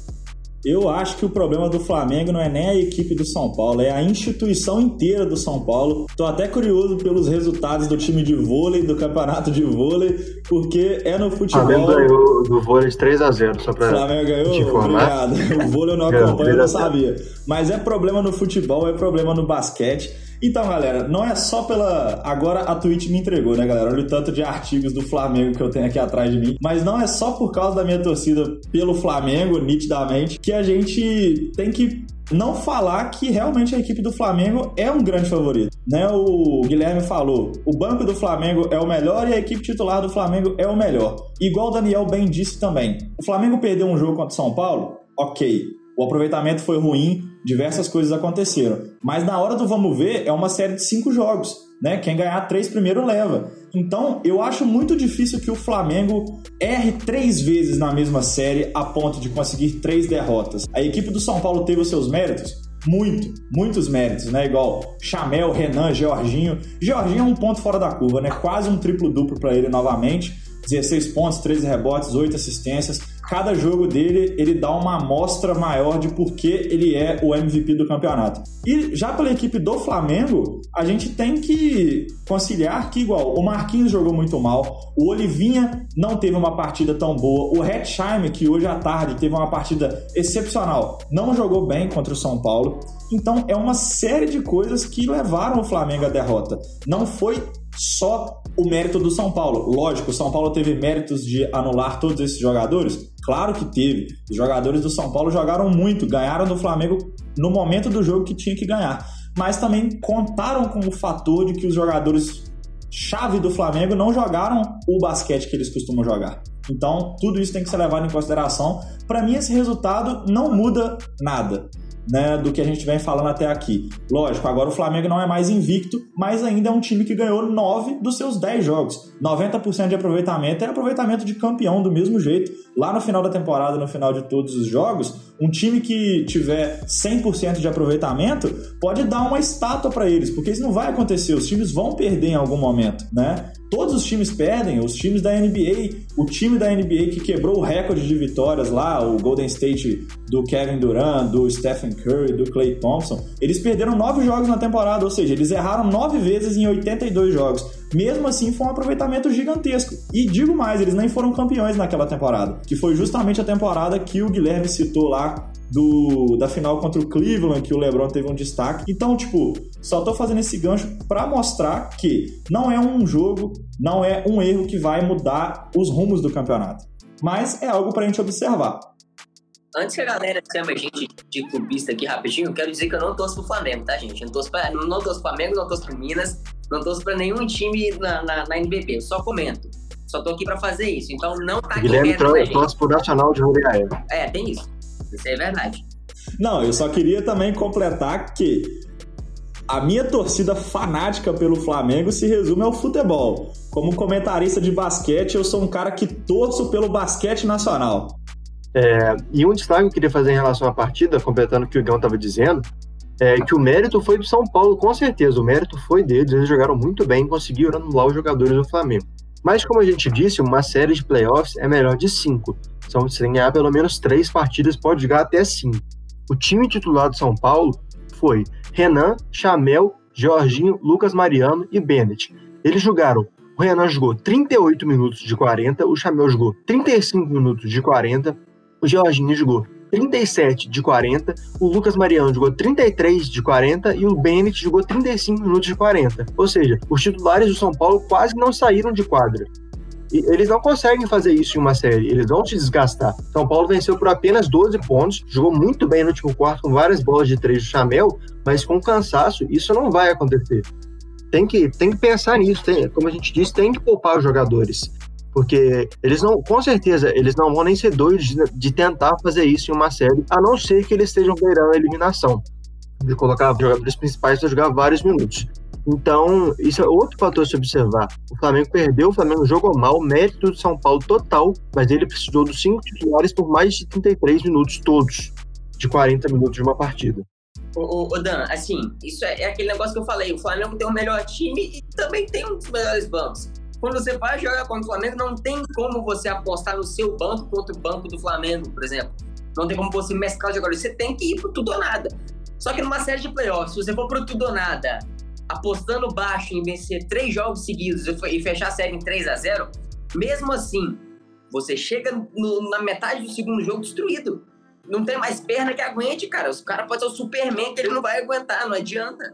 Eu acho que o problema do Flamengo não é nem a equipe do São Paulo, é a instituição inteira do São Paulo. Tô até curioso pelos resultados do time de vôlei, do campeonato de vôlei, porque é no futebol. O Flamengo ganhou do vôlei de 3 a 0 só pra. O Flamengo ganhou? Obrigado. O vôlei eu não acompanho, eu não sabia. Mas é problema no futebol, é problema no basquete. Então, galera, não é só pela. Agora a Twitch me entregou, né, galera? Olha o tanto de artigos do Flamengo que eu tenho aqui atrás de mim. Mas não é só por causa da minha torcida pelo Flamengo, nitidamente, que a gente tem que não falar que realmente a equipe do Flamengo é um grande favorito. Né? O Guilherme falou, o banco do Flamengo é o melhor e a equipe titular do Flamengo é o melhor. Igual o Daniel bem disse também. O Flamengo perdeu um jogo contra o São Paulo? Ok. O aproveitamento foi ruim, diversas coisas aconteceram. Mas na hora do vamos ver, é uma série de cinco jogos. Né? Quem ganhar três primeiro leva. Então, eu acho muito difícil que o Flamengo erre três vezes na mesma série a ponto de conseguir três derrotas. A equipe do São Paulo teve os seus méritos? Muito, muitos méritos, né? Igual Chamel, Renan, Georginho. Georginho é um ponto fora da curva, né? Quase um triplo-duplo para ele novamente. 16 pontos, 13 rebotes, 8 assistências cada jogo dele ele dá uma amostra maior de por que ele é o MVP do campeonato. E já pela equipe do Flamengo, a gente tem que conciliar que, igual, o Marquinhos jogou muito mal, o Olivinha não teve uma partida tão boa, o Hetzheim, que hoje à tarde teve uma partida excepcional, não jogou bem contra o São Paulo. Então é uma série de coisas que levaram o Flamengo à derrota. Não foi só o mérito do São Paulo. Lógico, o São Paulo teve méritos de anular todos esses jogadores? Claro que teve. Os jogadores do São Paulo jogaram muito, ganharam do Flamengo no momento do jogo que tinha que ganhar. Mas também contaram com o fator de que os jogadores chave do Flamengo não jogaram o basquete que eles costumam jogar. Então, tudo isso tem que ser levado em consideração. Para mim, esse resultado não muda nada né, do que a gente vem falando até aqui. Lógico, agora o Flamengo não é mais invicto, mas ainda é um time que ganhou 9 dos seus 10 jogos. 90% de aproveitamento é aproveitamento de campeão do mesmo jeito. Lá no final da temporada, no final de todos os jogos, um time que tiver 100% de aproveitamento pode dar uma estátua para eles, porque isso não vai acontecer, os times vão perder em algum momento, né? Todos os times perdem, os times da NBA, o time da NBA que quebrou o recorde de vitórias lá, o Golden State do Kevin Durant, do Stephen Curry, do Clay Thompson, eles perderam nove jogos na temporada, ou seja, eles erraram nove vezes em 82 jogos. Mesmo assim, foi um aproveitamento gigantesco. E digo mais, eles nem foram campeões naquela temporada, que foi justamente a temporada que o Guilherme citou lá do, da final contra o Cleveland, que o LeBron teve um destaque. Então, tipo, só tô fazendo esse gancho para mostrar que não é um jogo, não é um erro que vai mudar os rumos do campeonato. Mas é algo pra gente observar. Antes que a galera chame a gente de clubista aqui rapidinho, eu quero dizer que eu não torço pro Flamengo, tá, gente? Eu não torço, pra, não torço pro Flamengo, não torço pro Minas, não torço pra nenhum time na, na, na NBB. Eu só comento. Só tô aqui pra fazer isso. Então não tá Guilherme torce pro Nacional de Jundiaí. É, tem isso. Isso é verdade. Não, eu só queria também completar que a minha torcida fanática pelo Flamengo se resume ao futebol. Como comentarista de basquete, eu sou um cara que torço pelo basquete nacional. É, e um destaque que eu queria fazer em relação à partida, completando o que o Igão estava dizendo, é que o mérito foi do São Paulo, com certeza. O mérito foi deles, eles jogaram muito bem, conseguiram anular os jogadores do Flamengo. Mas, como a gente disse, uma série de playoffs é melhor de cinco. Então, se ganhar pelo menos três partidas, pode jogar até cinco. O time titular do São Paulo foi Renan, Chamel, Jorginho, Lucas Mariano e Bennett. Eles jogaram. O Renan jogou 38 minutos de 40, o Chamel jogou 35 minutos de 40, o Jorginho jogou 37 de 40, o Lucas Mariano jogou 33 de 40 e o Bennett jogou 35 minutos de 40. Ou seja, os titulares do São Paulo quase não saíram de quadra. E eles não conseguem fazer isso em uma série, eles vão se desgastar. São Paulo venceu por apenas 12 pontos, jogou muito bem no último quarto com várias bolas de três do Chamel, mas com cansaço isso não vai acontecer. Tem que, tem que pensar nisso, tem, como a gente disse, tem que poupar os jogadores. Porque eles não, com certeza, eles não vão nem ser doidos de, de tentar fazer isso em uma série, a não ser que eles estejam beirando a eliminação. De colocar jogadores principais para jogar vários minutos. Então, isso é outro fator a se observar. O Flamengo perdeu, o Flamengo jogou mal, mérito do São Paulo total, mas ele precisou dos cinco titulares por mais de 33 minutos todos, de 40 minutos de uma partida. Ô, ô, Dan, assim, isso é, é, aquele negócio que eu falei. O Flamengo tem o melhor time e também tem um dos melhores bancos. Quando você vai jogar contra o Flamengo, não tem como você apostar no seu banco contra o banco do Flamengo, por exemplo. Não tem como você mesclar os jogadores. Você tem que ir pro tudo ou nada. Só que numa série de playoffs, se você for pro tudo ou nada, apostando baixo em vencer três jogos seguidos e fechar a série em 3 a 0 mesmo assim, você chega no, na metade do segundo jogo destruído. Não tem mais perna que aguente, cara. O cara pode ser o Superman que ele não vai aguentar, não adianta.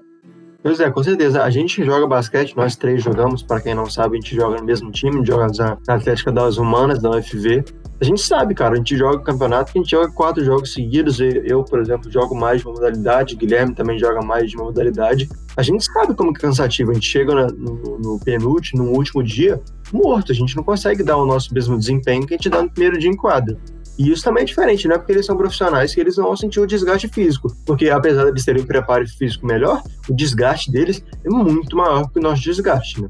Pois é, com certeza. A gente joga basquete, nós três jogamos, para quem não sabe, a gente joga no mesmo time, joga na Atlética das Humanas, da UFV. A gente sabe, cara, a gente joga campeonato, a gente joga quatro jogos seguidos. Eu, por exemplo, jogo mais de uma modalidade, o Guilherme também joga mais de uma modalidade. A gente sabe como que é cansativo. A gente chega no, no penúltimo, no último dia, morto. A gente não consegue dar o nosso mesmo desempenho que a gente dá no primeiro dia em quadra. E isso também é diferente, não é porque eles são profissionais que eles não vão sentir o desgaste físico. Porque apesar de eles terem um preparo físico melhor, o desgaste deles é muito maior que o nosso desgaste, né?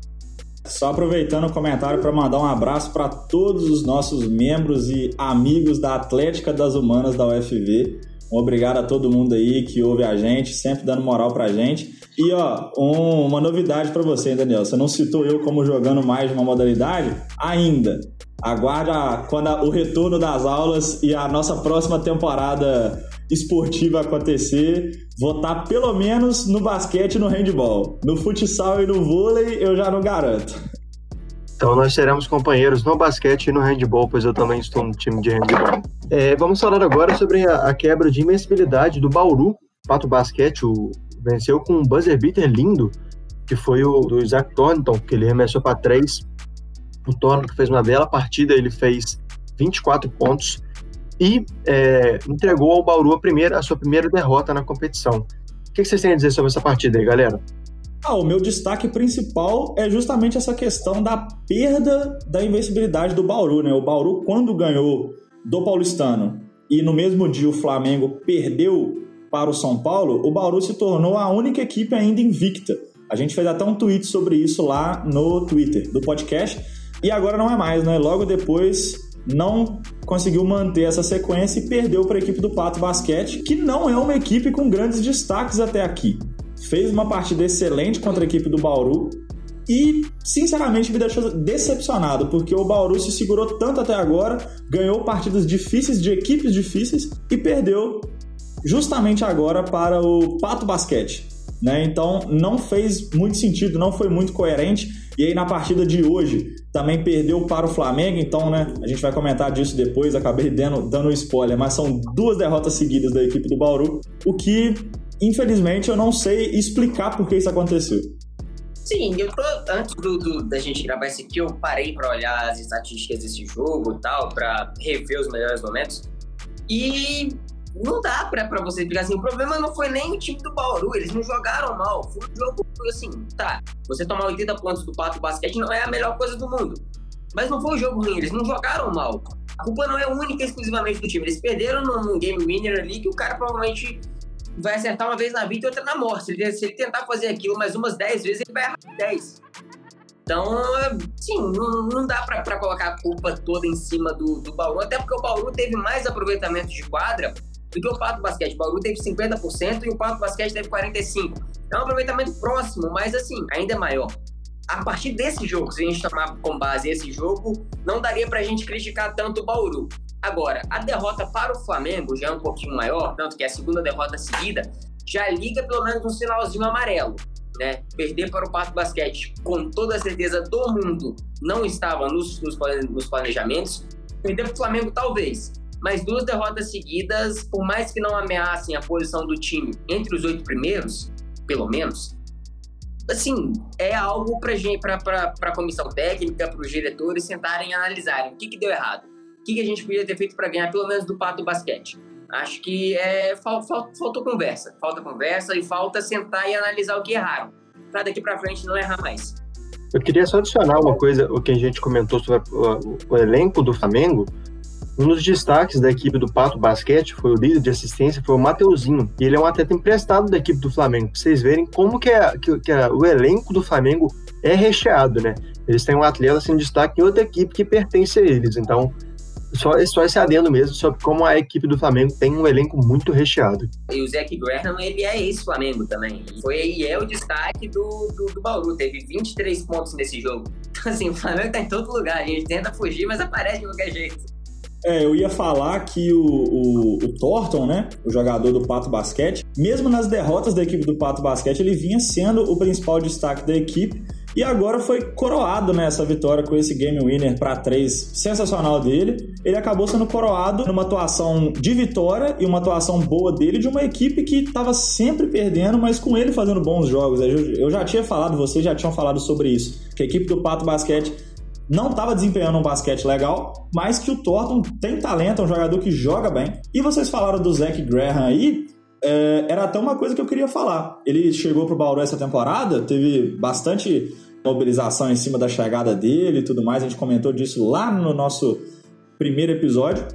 Só aproveitando o comentário para mandar um abraço para todos os nossos membros e amigos da Atlética das Humanas da UFV. Um obrigado a todo mundo aí que ouve a gente, sempre dando moral pra gente. E ó, um, uma novidade para você, Daniel. Você não citou eu como jogando mais de uma modalidade? Ainda. Aguarde a, quando a, o retorno das aulas e a nossa próxima temporada esportiva acontecer, tá pelo menos no basquete e no handball. No futsal e no vôlei eu já não garanto. Então nós seremos companheiros no basquete e no handball, pois eu também estou no time de handball. É, vamos falar agora sobre a, a, quebra de invencibilidade do Bauru. Pato Basquete o, venceu com um buzzer beater lindo, que foi o do Isaac Thornton, que ele remessou para três o que fez uma bela partida, ele fez 24 pontos e é, entregou ao Bauru a, primeira, a sua primeira derrota na competição. O que vocês têm a dizer sobre essa partida aí, galera? Ah, o meu destaque principal é justamente essa questão da perda da invencibilidade do Bauru, né? O Bauru, quando ganhou do Paulistano e no mesmo dia o Flamengo perdeu para o São Paulo, o Bauru se tornou a única equipe ainda invicta. A gente fez até um tweet sobre isso lá no Twitter do podcast e agora não é mais, né? Logo depois não conseguiu manter essa sequência e perdeu para a equipe do Pato Basquete, que não é uma equipe com grandes destaques até aqui. Fez uma partida excelente contra a equipe do Bauru e, sinceramente, me deixou decepcionado, porque o Bauru se segurou tanto até agora, ganhou partidas difíceis de equipes difíceis e perdeu justamente agora para o Pato Basquete. Né? Então não fez muito sentido, não foi muito coerente. E aí na partida de hoje também perdeu para o Flamengo, então né, a gente vai comentar disso depois, acabei dando, dando spoiler, mas são duas derrotas seguidas da equipe do Bauru, o que infelizmente eu não sei explicar por que isso aconteceu. Sim, eu tô, antes do, do, da gente gravar esse aqui, eu parei para olhar as estatísticas desse jogo e tal, para rever os melhores momentos. E não dá pra, pra você explicar assim. O problema não foi nem o time do Bauru, eles não jogaram mal. Foi um jogo assim, tá. Você tomar 80 pontos do Pato Basquete não é a melhor coisa do mundo. Mas não foi um jogo ruim, eles não jogaram mal. A culpa não é única e exclusivamente do time. Eles perderam num game winner ali que o cara provavelmente vai acertar uma vez na vida e outra na morte. Se ele, se ele tentar fazer aquilo mais umas 10 vezes, ele vai errar 10. Então, sim, não, não dá para colocar a culpa toda em cima do, do Bauru, até porque o Bauru teve mais aproveitamento de quadra do que o Pato Basquete. O Bauru teve 50% e o Pato Basquete teve 45%. É um aproveitamento próximo, mas assim, ainda é maior. A partir desse jogo, se a gente tomar com base esse jogo, não daria pra gente criticar tanto o Bauru. Agora, a derrota para o Flamengo já é um pouquinho maior, tanto que é a segunda derrota seguida, já liga pelo menos um sinalzinho amarelo. Né? Perder para o Pato Basquete, com toda a certeza do mundo, não estava nos, nos planejamentos. Perder para o Flamengo, talvez. Mas duas derrotas seguidas, por mais que não ameacem a posição do time entre os oito primeiros, pelo menos, assim, é algo para a comissão técnica, para os diretores sentarem e analisarem o que, que deu errado, o que, que a gente podia ter feito para ganhar pelo menos do Pato Basquete. Acho que é, fal, fal, faltou conversa, falta conversa e falta sentar e analisar o que erraram, para daqui para frente não errar mais. Eu queria só adicionar uma coisa, o que a gente comentou sobre o, o elenco do Flamengo. Um dos destaques da equipe do Pato Basquete foi o líder de assistência, foi o Mateuzinho. E ele é um atleta emprestado da equipe do Flamengo. Pra vocês verem como que, é, que, que é, o elenco do Flamengo é recheado, né? Eles têm um atleta sem destaque em outra equipe que pertence a eles. Então, só, só esse adendo mesmo sobre como a equipe do Flamengo tem um elenco muito recheado. E o Zac Graham, ele é ex-Flamengo também. Foi e é o destaque do, do, do Bauru. Teve 23 pontos nesse jogo. Então, assim, o Flamengo tá em todo lugar. A gente tenta fugir, mas aparece de qualquer jeito. É, eu ia falar que o, o, o, Thornton, né, o jogador do Pato Basquete, mesmo nas derrotas da equipe do Pato Basquete, ele vinha sendo o principal destaque da equipe e agora foi coroado nessa né, vitória com esse game winner para três sensacional dele. Ele acabou sendo coroado numa atuação de vitória e uma atuação boa dele de uma equipe que estava sempre perdendo, mas com ele fazendo bons jogos. Eu já tinha falado, vocês já tinham falado sobre isso, que a equipe do Pato Basquete não estava desempenhando um basquete legal, mas que o Thornton tem talento, é um jogador que joga bem. E vocês falaram do Zach Graham aí, é, era até uma coisa que eu queria falar. Ele chegou pro Bauru essa temporada, teve bastante mobilização em cima da chegada dele e tudo mais, a gente comentou disso lá no nosso primeiro episódio.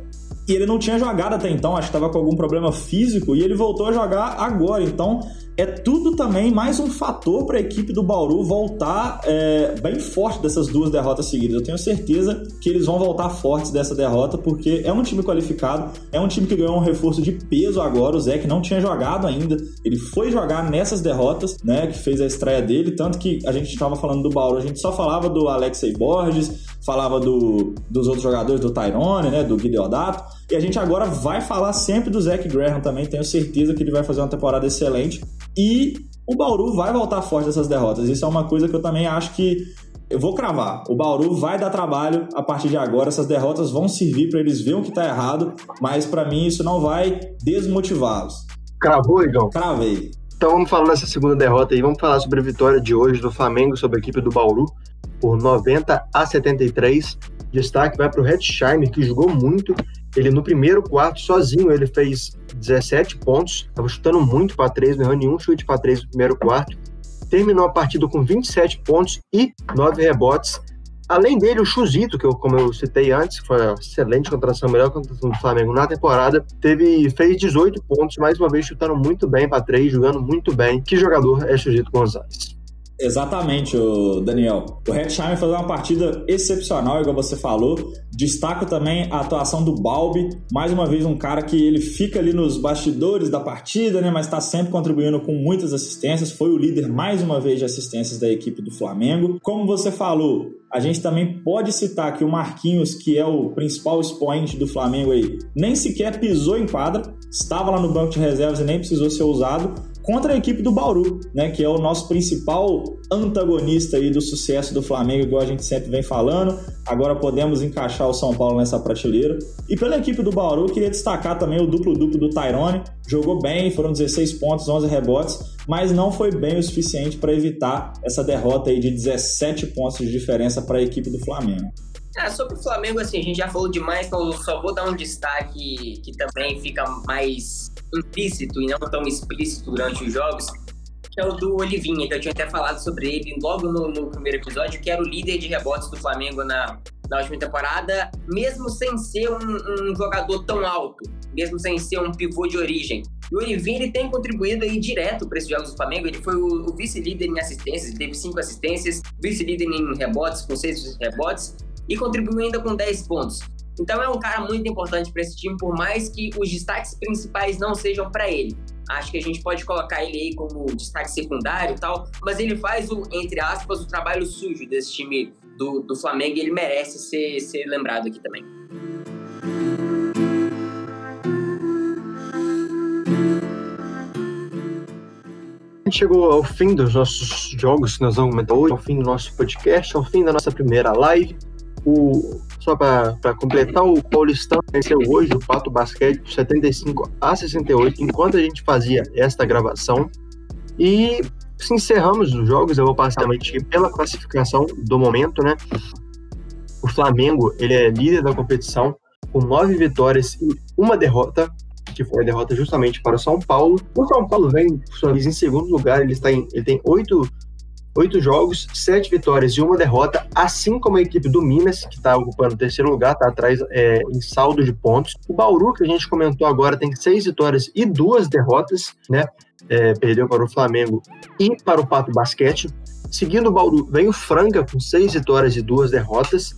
E ele não tinha jogado até então, acho que estava com algum problema físico, e ele voltou a jogar agora. Então, é tudo também mais um fator para a equipe do Bauru voltar é, bem forte dessas duas derrotas seguidas. Eu tenho certeza que eles vão voltar fortes dessa derrota, porque é um time qualificado, é um time que ganhou um reforço de peso agora. O Zé que não tinha jogado ainda, ele foi jogar nessas derrotas, né? Que fez a estreia dele. Tanto que a gente estava falando do Bauru, a gente só falava do Alexei Borges, falava do, dos outros jogadores, do Tyrone, né? Do Guideodato. E a gente agora vai falar sempre do Zach Graham também. Tenho certeza que ele vai fazer uma temporada excelente. E o Bauru vai voltar forte dessas derrotas. Isso é uma coisa que eu também acho que eu vou cravar. O Bauru vai dar trabalho a partir de agora. Essas derrotas vão servir para eles verem o que está errado, mas para mim isso não vai desmotivá-los. Cravou, Igor? Cravei. Então vamos falar nessa segunda derrota aí. Vamos falar sobre a vitória de hoje do Flamengo sobre a equipe do Bauru por 90 a 73. Destaque vai para o Redsheimer, que jogou muito ele no primeiro quarto, sozinho, ele fez 17 pontos, estava chutando muito para três, não errou nenhum chute para três no primeiro quarto. Terminou a partida com 27 pontos e 9 rebotes. Além dele, o Chuzito, que eu, como eu citei antes, foi uma excelente contratação, melhor contratação do Flamengo na temporada, teve, fez 18 pontos, mais uma vez chutando muito bem para três, jogando muito bem. Que jogador é Chuzito Gonzalez? Exatamente, o Daniel. O Hetzheimer fez uma partida excepcional, igual você falou. Destaco também a atuação do Balbi, mais uma vez um cara que ele fica ali nos bastidores da partida, né, mas está sempre contribuindo com muitas assistências. Foi o líder mais uma vez de assistências da equipe do Flamengo. Como você falou, a gente também pode citar que o Marquinhos, que é o principal expoente do Flamengo aí, nem sequer pisou em quadra, estava lá no banco de reservas e nem precisou ser usado contra a equipe do Bauru, né, que é o nosso principal antagonista aí do sucesso do Flamengo, igual a gente sempre vem falando. Agora podemos encaixar o São Paulo nessa prateleira. E pela equipe do Bauru, queria destacar também o duplo-duplo do Tyrone. Jogou bem, foram 16 pontos, 11 rebotes, mas não foi bem o suficiente para evitar essa derrota aí de 17 pontos de diferença para a equipe do Flamengo. Ah, sobre o Flamengo, assim, a gente já falou demais, então só vou dar um destaque que também fica mais implícito e não tão explícito durante os jogos, que é o do Olivinha, que eu tinha até falado sobre ele logo no, no primeiro episódio, que era o líder de rebotes do Flamengo na, na última temporada, mesmo sem ser um, um, jogador tão alto, mesmo sem ser um pivô de origem. E o Olivinha ele tem contribuído aí direto para esses jogos do Flamengo. Ele foi o, o vice-líder em assistências, teve cinco assistências, vice-líder em rebotes, com seis rebotes, e contribuiu ainda com 10 pontos. Então é um cara muito importante para esse time, por mais que os destaques principais não sejam para ele. Acho que a gente pode colocar ele aí como destaque secundário e tal, mas ele faz o, entre aspas, o trabalho sujo desse time do, do Flamengo e ele merece ser, ser lembrado aqui também. chegou ao fim dos nossos jogos que nós vamos comentar hoje, ao fim do nosso podcast, ao fim da nossa primeira live. O, só para completar, o Paulistão venceu hoje o Pato Basquete por 75 a 68, enquanto a gente fazia esta gravação. E se encerramos os jogos, eu vou passar pela classificação do momento, né? O Flamengo, ele é líder da competição com nove vitórias e uma derrota, que foi a derrota justamente para o São Paulo. O São Paulo vem, em segundo lugar, ele, está em, ele tem oito oito jogos, sete vitórias e uma derrota, assim como a equipe do Minas, que está ocupando o terceiro lugar, está atrás é, em saldo de pontos. O Bauru, que a gente comentou agora, tem seis vitórias e duas derrotas, né? É, perdeu para o Flamengo e para o Pato Basquete. Seguindo o Bauru, vem o Franca com seis vitórias e duas derrotas.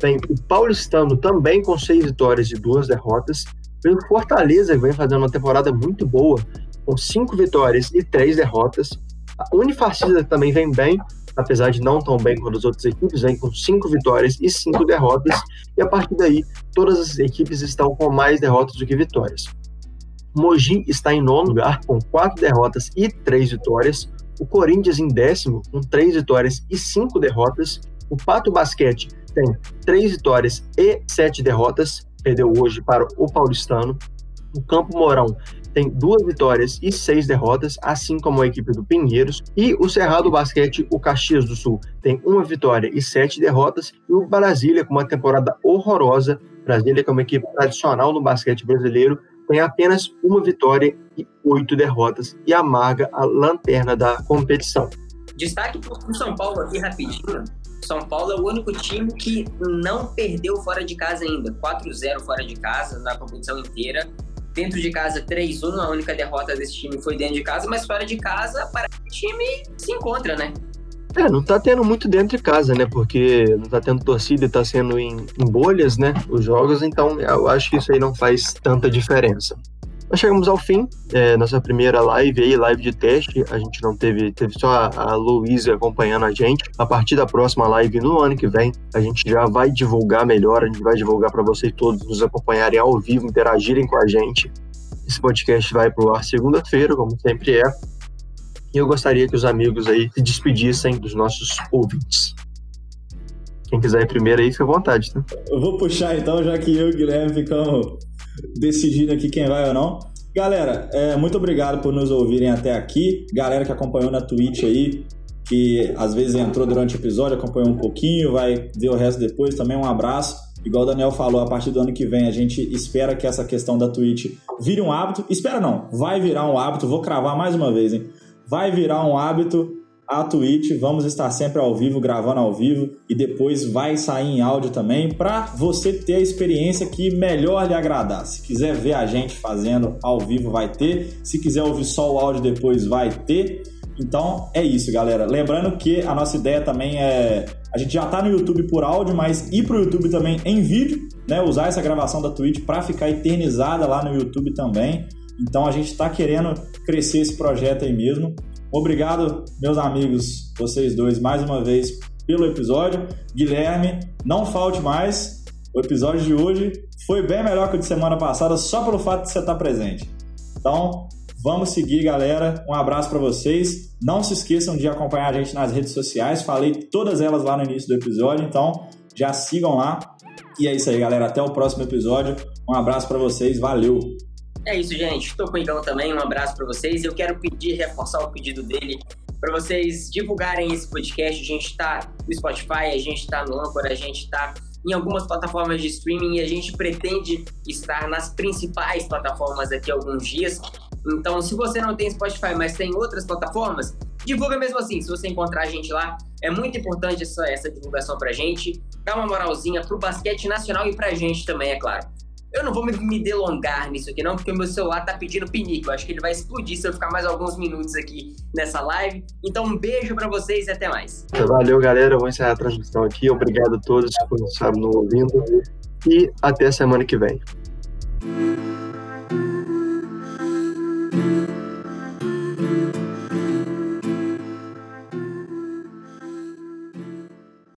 Vem o Paulistano também com seis vitórias e duas derrotas. Vem o Fortaleza, que vem fazendo uma temporada muito boa, com cinco vitórias e três derrotas. A Unifacisa também vem bem, apesar de não tão bem quanto as outras equipes, vem com cinco vitórias e cinco derrotas, e a partir daí todas as equipes estão com mais derrotas do que vitórias. Mogi está em nono lugar com quatro derrotas e três vitórias. O Corinthians em décimo com três vitórias e cinco derrotas. O Pato Basquete tem três vitórias e sete derrotas. Perdeu hoje para o Paulistano. O Campo Mourão tem duas vitórias e seis derrotas, assim como a equipe do Pinheiros. E o Cerrado Basquete, o Caxias do Sul, tem uma vitória e sete derrotas. E o Brasília, com uma temporada horrorosa, Brasília, que é uma equipe tradicional no basquete brasileiro, tem apenas uma vitória e oito derrotas e amarga a lanterna da competição. Destaque para o São Paulo aqui rapidinho. São Paulo é o único time que não perdeu fora de casa ainda. 4-0 fora de casa na competição inteira. Dentro de casa, 3-1, a única derrota desse time foi dentro de casa, mas fora de casa, para o time se encontra, né? É, não tá tendo muito dentro de casa, né? Porque não tá tendo torcida e tá sendo em, em bolhas, né? Os jogos, então eu acho que isso aí não faz tanta diferença. Nós chegamos ao fim, é, nossa primeira live aí, live de teste. A gente não teve, teve só a, a Luísa acompanhando a gente. A partir da próxima live no ano que vem, a gente já vai divulgar melhor, a gente vai divulgar para vocês todos nos acompanharem ao vivo, interagirem com a gente. Esse podcast vai pro ar segunda-feira, como sempre é. E eu gostaria que os amigos aí se despedissem dos nossos ouvintes. Quem quiser ir primeiro aí, fica à vontade, tá? Eu vou puxar então, já que eu e o Guilherme ficamos decidindo aqui quem vai ou não. Galera, é, muito obrigado por nos ouvirem até aqui. Galera que acompanhou na Twitch aí, que às vezes entrou durante o episódio, acompanhou um pouquinho, vai ver o resto depois. Também um abraço. Igual o Daniel falou, a partir do ano que vem a gente espera que essa questão da Twitch vire um hábito. Espera não, vai virar um hábito. Vou cravar mais uma vez, hein? Vai virar um hábito a Twitch, vamos estar sempre ao vivo, gravando ao vivo e depois vai sair em áudio também para você ter a experiência que melhor lhe agradar. Se quiser ver a gente fazendo ao vivo, vai ter. Se quiser ouvir só o áudio depois, vai ter. Então é isso, galera. Lembrando que a nossa ideia também é. A gente já está no YouTube por áudio, mas ir para o YouTube também em vídeo, né? Usar essa gravação da Twitch para ficar eternizada lá no YouTube também. Então a gente está querendo crescer esse projeto aí mesmo. Obrigado, meus amigos, vocês dois, mais uma vez pelo episódio. Guilherme, não falte mais. O episódio de hoje foi bem melhor que o de semana passada, só pelo fato de você estar presente. Então, vamos seguir, galera. Um abraço para vocês. Não se esqueçam de acompanhar a gente nas redes sociais. Falei todas elas lá no início do episódio, então já sigam lá. E é isso aí, galera. Até o próximo episódio. Um abraço para vocês. Valeu! É isso, gente. Estou com o Igão também. Um abraço para vocês. Eu quero pedir, reforçar o pedido dele para vocês divulgarem esse podcast. A gente está no Spotify, a gente está no Anchor, a gente está em algumas plataformas de streaming e a gente pretende estar nas principais plataformas daqui a alguns dias. Então, se você não tem Spotify, mas tem outras plataformas, divulga mesmo assim. Se você encontrar a gente lá, é muito importante essa, essa divulgação pra gente. Dá uma moralzinha pro basquete nacional e pra gente também, é claro. Eu não vou me, delongar nisso aqui, não, porque meu celular tá pedindo pinico. Eu acho que ele vai explodir se eu ficar mais alguns minutos aqui nessa live. Então, um beijo para vocês e até mais. Valeu, galera. Eu vou encerrar a transmissão aqui. Obrigado a todos por estar nos ouvindo. E até a semana que vem.